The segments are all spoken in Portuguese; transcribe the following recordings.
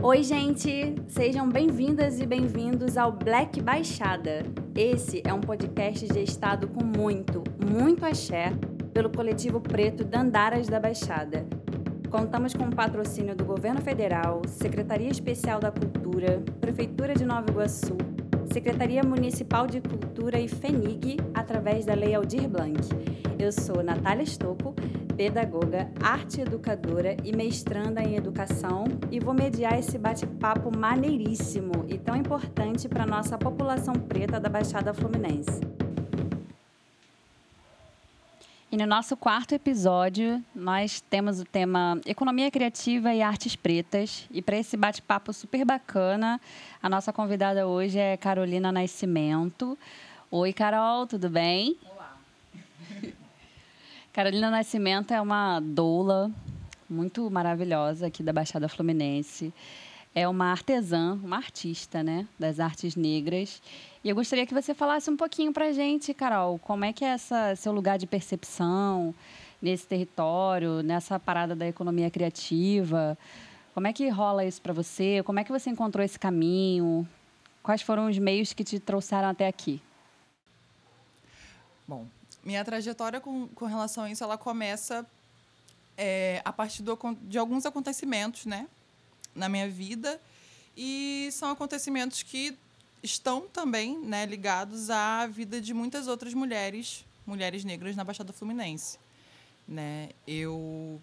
Oi, gente! Sejam bem-vindas e bem-vindos ao Black Baixada. Esse é um podcast gestado com muito, muito axé pelo coletivo preto Dandaras da Baixada. Contamos com o patrocínio do Governo Federal, Secretaria Especial da Cultura, Prefeitura de Nova Iguaçu, Secretaria Municipal de Cultura e FENIG, através da Lei Aldir Blanc. Eu sou Natália Stocco, pedagoga, arte educadora e mestranda em educação e vou mediar esse bate-papo maneiríssimo e tão importante para a nossa população preta da Baixada Fluminense. E no nosso quarto episódio, nós temos o tema Economia Criativa e Artes Pretas. E para esse bate-papo super bacana, a nossa convidada hoje é Carolina Nascimento. Oi, Carol, tudo bem? Olá. Carolina Nascimento é uma doula muito maravilhosa aqui da Baixada Fluminense. É uma artesã, uma artista, né, das artes negras e eu gostaria que você falasse um pouquinho para gente, Carol, como é que é essa seu lugar de percepção nesse território, nessa parada da economia criativa? Como é que rola isso para você? Como é que você encontrou esse caminho? Quais foram os meios que te trouxeram até aqui? Bom, minha trajetória com, com relação a isso, ela começa é, a partir do, de alguns acontecimentos, né, na minha vida, e são acontecimentos que estão também né, ligados à vida de muitas outras mulheres, mulheres negras na Baixada Fluminense. Né? Eu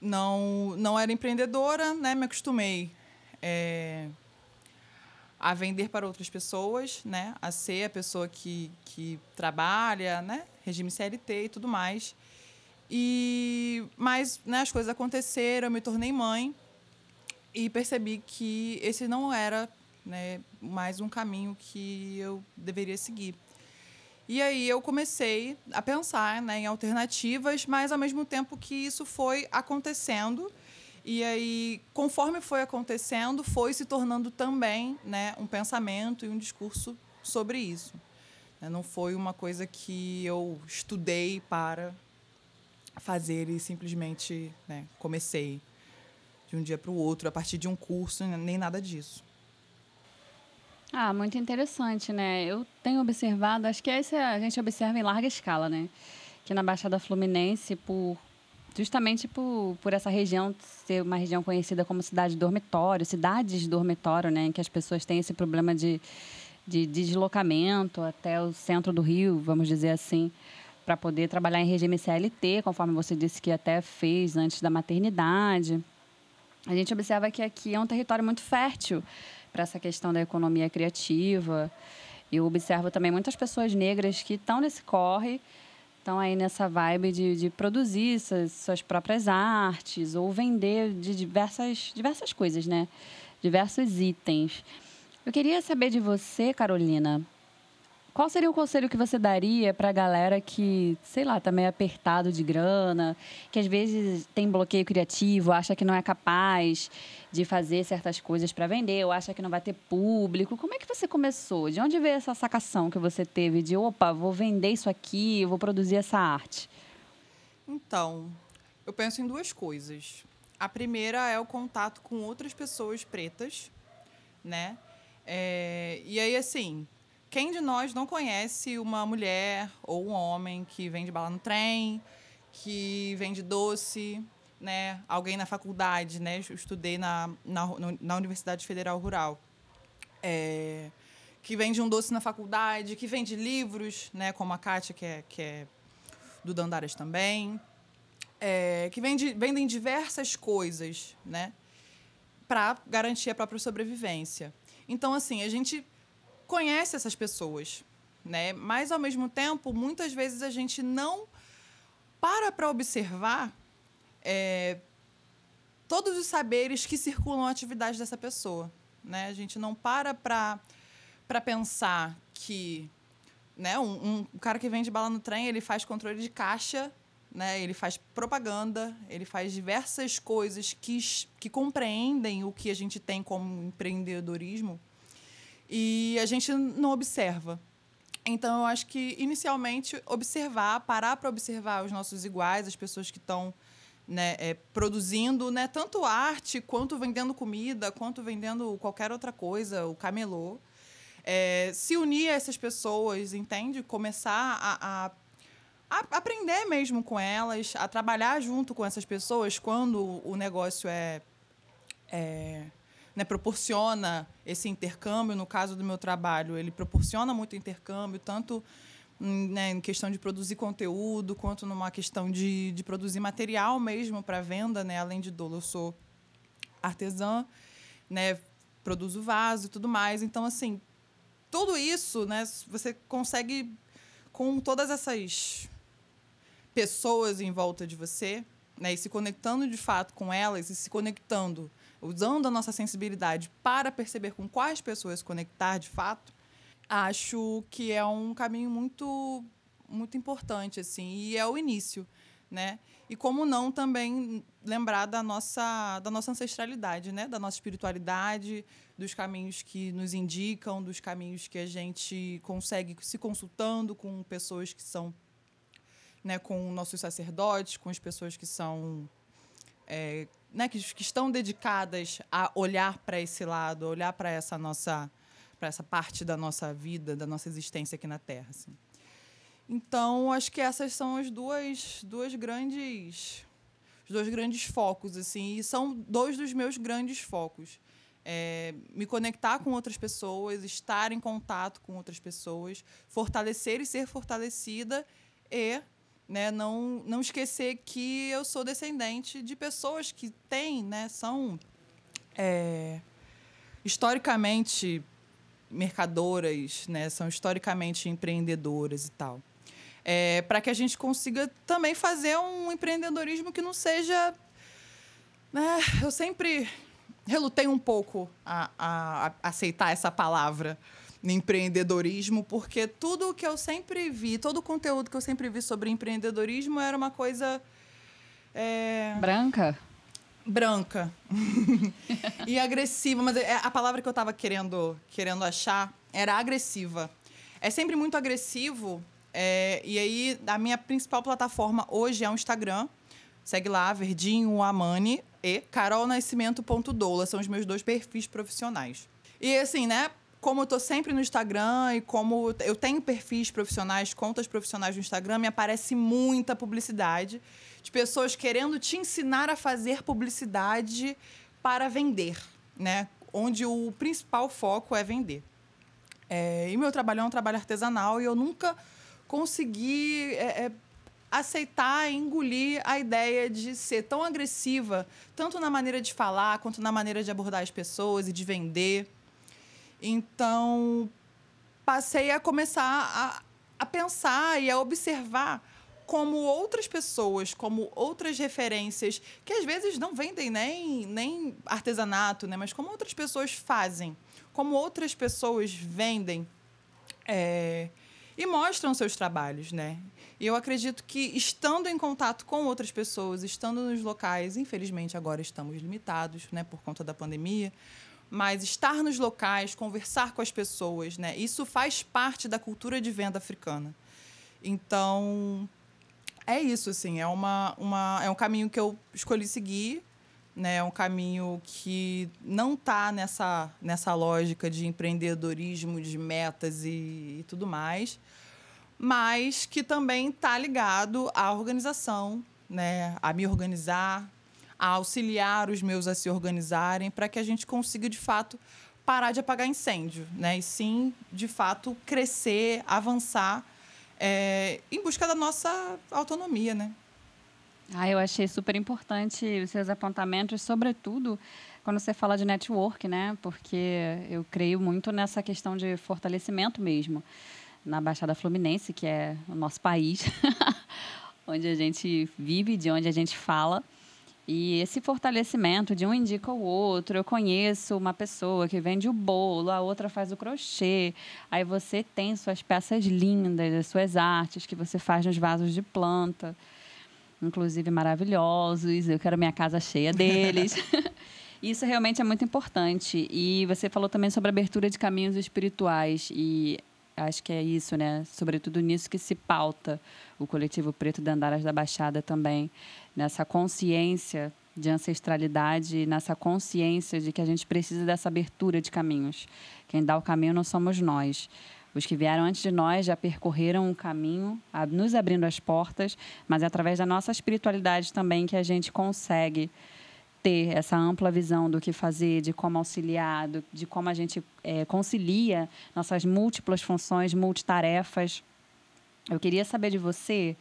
não, não era empreendedora, né? me acostumei é, a vender para outras pessoas, né? a ser a pessoa que, que trabalha, né? regime CLT e tudo mais. E, mas né, as coisas aconteceram, eu me tornei mãe e percebi que esse não era né, mais um caminho que eu deveria seguir. E aí eu comecei a pensar né, em alternativas, mas ao mesmo tempo que isso foi acontecendo, e aí, conforme foi acontecendo, foi se tornando também né, um pensamento e um discurso sobre isso. Né, não foi uma coisa que eu estudei para fazer e simplesmente né, comecei de um dia para o outro, a partir de um curso, nem nada disso. Ah, muito interessante, né? Eu tenho observado, acho que esse a gente observa em larga escala, né? Que na Baixada Fluminense, por justamente por, por essa região ser uma região conhecida como cidade dormitório, cidades dormitório, né? Em que as pessoas têm esse problema de, de deslocamento até o centro do Rio, vamos dizer assim, para poder trabalhar em regime CLT, conforme você disse que até fez antes da maternidade. A gente observa que aqui é um território muito fértil para essa questão da economia criativa. Eu observo também muitas pessoas negras que estão nesse corre, estão aí nessa vibe de, de produzir suas, suas próprias artes ou vender de diversas, diversas coisas, né? Diversos itens. Eu queria saber de você, Carolina, qual seria o conselho que você daria para a galera que, sei lá, está meio apertado de grana, que às vezes tem bloqueio criativo, acha que não é capaz de fazer certas coisas para vender, ou acha que não vai ter público? Como é que você começou? De onde veio essa sacação que você teve de, opa, vou vender isso aqui, vou produzir essa arte? Então, eu penso em duas coisas. A primeira é o contato com outras pessoas pretas, né? É, e aí, assim, quem de nós não conhece uma mulher ou um homem que vende bala no trem, que vende doce, né? Alguém na faculdade, né? Eu estudei na, na, na Universidade Federal Rural. É, que vende um doce na faculdade, que vende livros, né? Como a Kátia, que é, que é do Dandaras também. É, que vende, vendem diversas coisas, né? Para garantir a própria sobrevivência. Então, assim, a gente conhece essas pessoas, né? Mas ao mesmo tempo, muitas vezes a gente não para para observar é, todos os saberes que circulam a atividade dessa pessoa, né? A gente não para para para pensar que né, um, um cara que vende bala no trem, ele faz controle de caixa, né? Ele faz propaganda, ele faz diversas coisas que, que compreendem o que a gente tem como empreendedorismo e a gente não observa. Então, eu acho que, inicialmente, observar, parar para observar os nossos iguais, as pessoas que estão né, é, produzindo né, tanto arte, quanto vendendo comida, quanto vendendo qualquer outra coisa, o camelô. É, se unir a essas pessoas, entende? Começar a, a, a, aprender mesmo com elas, a trabalhar junto com essas pessoas quando o negócio é, é né, proporciona esse intercâmbio. No caso do meu trabalho, ele proporciona muito intercâmbio, tanto né, em questão de produzir conteúdo, quanto numa questão de, de produzir material mesmo para venda, né? Além de dolo, eu sou artesã, né? Produzo vaso e tudo mais. Então, assim, tudo isso, né? Você consegue com todas essas pessoas em volta de você, né? E se conectando de fato com elas e se conectando, usando a nossa sensibilidade para perceber com quais pessoas conectar de fato, acho que é um caminho muito muito importante assim e é o início né? E como não também lembrar da nossa da nossa ancestralidade né? Da nossa espiritualidade dos caminhos que nos indicam dos caminhos que a gente consegue se consultando com pessoas que são né com nossos sacerdotes com as pessoas que são é, né, que, que estão dedicadas a olhar para esse lado, olhar para essa nossa para essa parte da nossa vida, da nossa existência aqui na Terra. Assim. Então, acho que essas são as duas, duas grandes os dois grandes focos assim, e são dois dos meus grandes focos. É, me conectar com outras pessoas, estar em contato com outras pessoas, fortalecer e ser fortalecida e né, não, não esquecer que eu sou descendente de pessoas que têm, né, são é, historicamente mercadoras, né? São historicamente empreendedoras e tal. É, para que a gente consiga também fazer um empreendedorismo que não seja. Né? Eu sempre relutei um pouco a, a, a aceitar essa palavra empreendedorismo, porque tudo que eu sempre vi, todo o conteúdo que eu sempre vi sobre empreendedorismo era uma coisa. É... Branca? branca e agressiva, mas é, a palavra que eu estava querendo, querendo achar era agressiva. É sempre muito agressivo, é, e aí a minha principal plataforma hoje é o Instagram. Segue lá, Verdinho Amani e carolnascimento.doula. São os meus dois perfis profissionais. E assim, né? Como eu tô sempre no Instagram e como eu tenho perfis profissionais, contas profissionais no Instagram, me aparece muita publicidade de pessoas querendo te ensinar a fazer publicidade para vender, né? Onde o principal foco é vender. É, e meu trabalho é um trabalho artesanal e eu nunca consegui é, é, aceitar, engolir a ideia de ser tão agressiva, tanto na maneira de falar quanto na maneira de abordar as pessoas e de vender. Então, passei a começar a, a pensar e a observar como outras pessoas, como outras referências, que às vezes não vendem nem, nem artesanato, né? mas como outras pessoas fazem, como outras pessoas vendem é, e mostram seus trabalhos. Né? E eu acredito que estando em contato com outras pessoas, estando nos locais, infelizmente agora estamos limitados né, por conta da pandemia, mas estar nos locais, conversar com as pessoas, né, isso faz parte da cultura de venda africana. Então, é isso, assim, é, uma, uma, é um caminho que eu escolhi seguir, né? É um caminho que não está nessa, nessa lógica de empreendedorismo, de metas e, e tudo mais, mas que também está ligado à organização, né? A me organizar, a auxiliar os meus a se organizarem para que a gente consiga, de fato, parar de apagar incêndio, né? E sim, de fato, crescer, avançar é, em busca da nossa autonomia, né? Ah, eu achei super importante os seus apontamentos, sobretudo quando você fala de network, né? Porque eu creio muito nessa questão de fortalecimento mesmo na Baixada Fluminense, que é o nosso país, onde a gente vive, de onde a gente fala. E esse fortalecimento de um indica o outro, eu conheço uma pessoa que vende o bolo, a outra faz o crochê. Aí você tem suas peças lindas, as suas artes que você faz nos vasos de planta, inclusive maravilhosos. Eu quero minha casa cheia deles. Isso realmente é muito importante. E você falou também sobre a abertura de caminhos espirituais. E acho que é isso, né? Sobretudo nisso que se pauta o coletivo Preto de Andaras da Baixada também, nessa consciência de ancestralidade, nessa consciência de que a gente precisa dessa abertura de caminhos. Quem dá o caminho não somos nós. Os que vieram antes de nós já percorreram um caminho, nos abrindo as portas, mas é através da nossa espiritualidade também que a gente consegue ter essa ampla visão do que fazer, de como auxiliar, do, de como a gente é, concilia nossas múltiplas funções, multitarefas. Eu queria saber de você,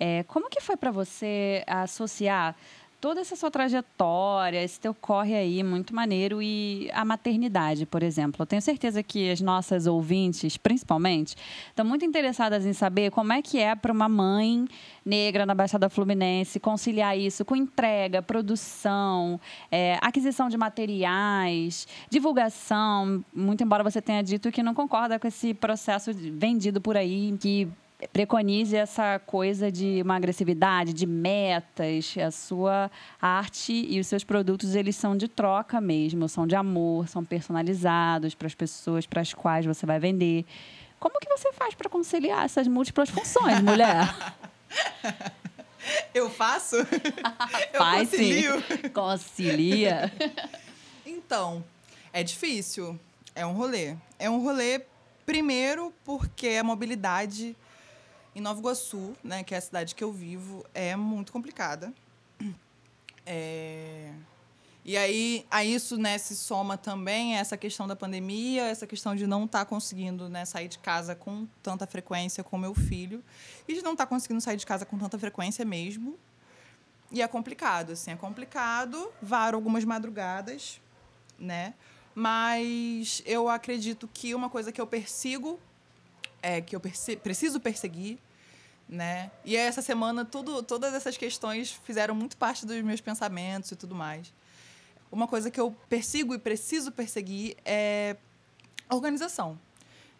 é, como que foi para você associar toda essa sua trajetória, esse teu corre aí muito maneiro e a maternidade, por exemplo. Eu tenho certeza que as nossas ouvintes, principalmente, estão muito interessadas em saber como é que é para uma mãe negra na Baixada Fluminense conciliar isso com entrega, produção, é, aquisição de materiais, divulgação. Muito embora você tenha dito que não concorda com esse processo vendido por aí que preconize essa coisa de uma agressividade, de metas. A sua arte e os seus produtos, eles são de troca mesmo, são de amor, são personalizados para as pessoas para as quais você vai vender. Como que você faz para conciliar essas múltiplas funções, mulher? Eu faço? Eu Faz, concilio? Sim. Concilia. Então, é difícil. É um rolê. É um rolê, primeiro, porque a mobilidade em Nova Iguaçu, né, que é a cidade que eu vivo, é muito complicada. É... E aí, a isso né, se soma também essa questão da pandemia, essa questão de não estar tá conseguindo né, sair de casa com tanta frequência com meu filho, e de não estar tá conseguindo sair de casa com tanta frequência mesmo. E é complicado, assim, é complicado. Varo algumas madrugadas, né? Mas eu acredito que uma coisa que eu persigo, é, que eu preciso perseguir, né? E essa semana tudo, todas essas questões fizeram muito parte dos meus pensamentos e tudo mais. Uma coisa que eu persigo e preciso perseguir é organização,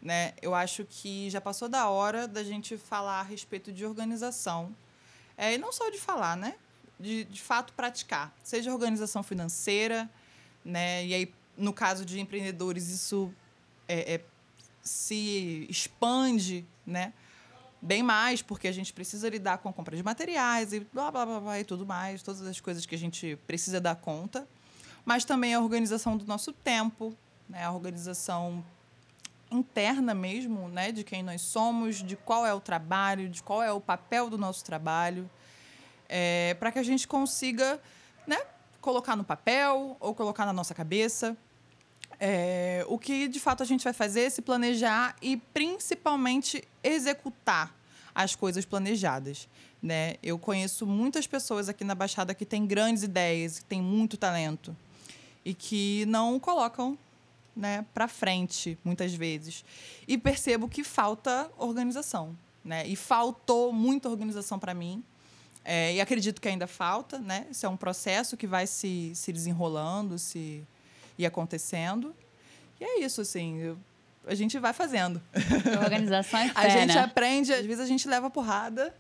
né? Eu acho que já passou da hora da gente falar a respeito de organização, é, e não só de falar, né? De, de fato praticar, seja organização financeira, né? E aí no caso de empreendedores isso é, é se expande, né? bem mais, porque a gente precisa lidar com a compra de materiais e blá, blá, blá, blá e tudo mais, todas as coisas que a gente precisa dar conta. Mas também a organização do nosso tempo, né? a organização interna mesmo, né? de quem nós somos, de qual é o trabalho, de qual é o papel do nosso trabalho, é, para que a gente consiga né? colocar no papel ou colocar na nossa cabeça. É, o que de fato a gente vai fazer é se planejar e principalmente executar as coisas planejadas. Né? Eu conheço muitas pessoas aqui na Baixada que têm grandes ideias, que têm muito talento e que não colocam né, para frente muitas vezes. E percebo que falta organização. Né? E faltou muita organização para mim. É, e acredito que ainda falta. Né? Isso é um processo que vai se, se desenrolando, se ir acontecendo. E é isso, assim. Eu, a gente vai fazendo. organização é fé, A gente né? aprende, às vezes a gente leva porrada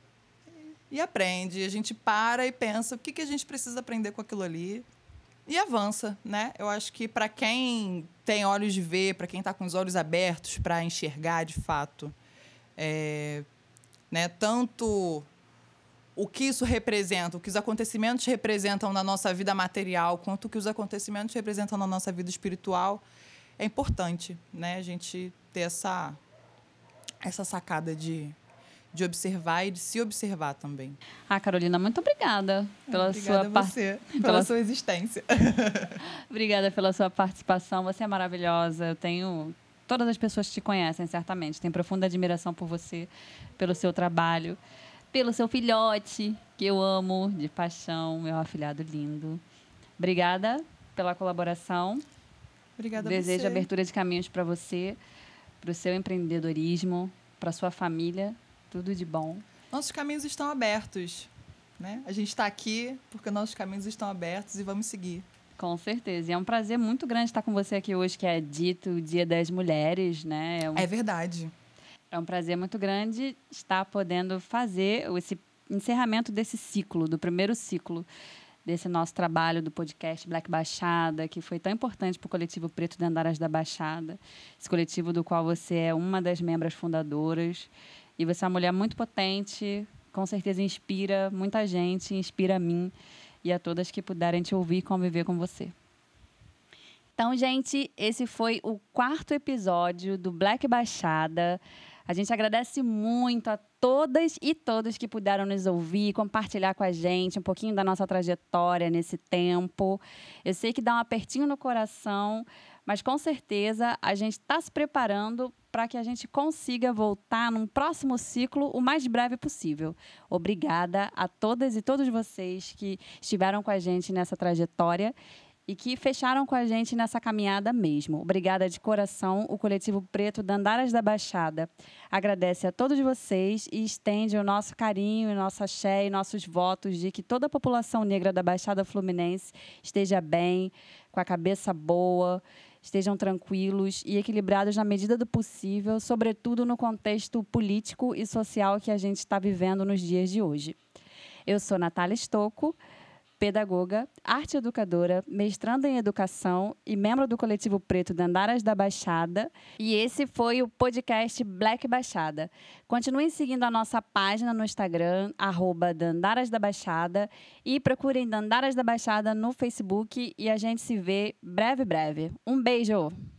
e aprende. A gente para e pensa o que, que a gente precisa aprender com aquilo ali e avança, né? Eu acho que para quem tem olhos de ver, para quem está com os olhos abertos para enxergar de fato, é, né? Tanto o que isso representa, o que os acontecimentos representam na nossa vida material, quanto o que os acontecimentos representam na nossa vida espiritual, é importante, né? A gente ter essa essa sacada de de observar e de se observar também. Ah, Carolina, muito obrigada pela obrigada sua você, pela, pela sua existência. obrigada pela sua participação. Você é maravilhosa. Eu tenho todas as pessoas que te conhecem, certamente, têm profunda admiração por você, pelo seu trabalho pelo seu filhote, que eu amo de paixão, meu afilhado lindo. Obrigada pela colaboração. Obrigada Desejo você. abertura de caminhos para você, para o seu empreendedorismo, para sua família. Tudo de bom. Nossos caminhos estão abertos. Né? A gente está aqui porque nossos caminhos estão abertos e vamos seguir. Com certeza. E é um prazer muito grande estar com você aqui hoje, que é dito Dia das Mulheres, né? É, um... é verdade. É um prazer muito grande estar podendo fazer esse encerramento desse ciclo, do primeiro ciclo desse nosso trabalho do podcast Black Baixada, que foi tão importante para o coletivo Preto de Andaras da Baixada, esse coletivo do qual você é uma das membros fundadoras. E você é uma mulher muito potente, com certeza inspira muita gente, inspira a mim e a todas que puderem te ouvir e conviver com você. Então, gente, esse foi o quarto episódio do Black Baixada. A gente agradece muito a todas e todos que puderam nos ouvir, compartilhar com a gente um pouquinho da nossa trajetória nesse tempo. Eu sei que dá um apertinho no coração, mas com certeza a gente está se preparando para que a gente consiga voltar num próximo ciclo o mais breve possível. Obrigada a todas e todos vocês que estiveram com a gente nessa trajetória e que fecharam com a gente nessa caminhada mesmo. Obrigada de coração, o Coletivo Preto Dandaras da Baixada. Agradece a todos vocês e estende o nosso carinho, o nosso axé e nossos votos de que toda a população negra da Baixada Fluminense esteja bem, com a cabeça boa, estejam tranquilos e equilibrados na medida do possível, sobretudo no contexto político e social que a gente está vivendo nos dias de hoje. Eu sou Natália Stocco pedagoga, arte educadora, mestranda em educação e membro do coletivo preto Dandaras da Baixada. E esse foi o podcast Black Baixada. Continuem seguindo a nossa página no Instagram, arroba Dandaras da Baixada, e procurem Dandaras da Baixada no Facebook e a gente se vê breve, breve. Um beijo!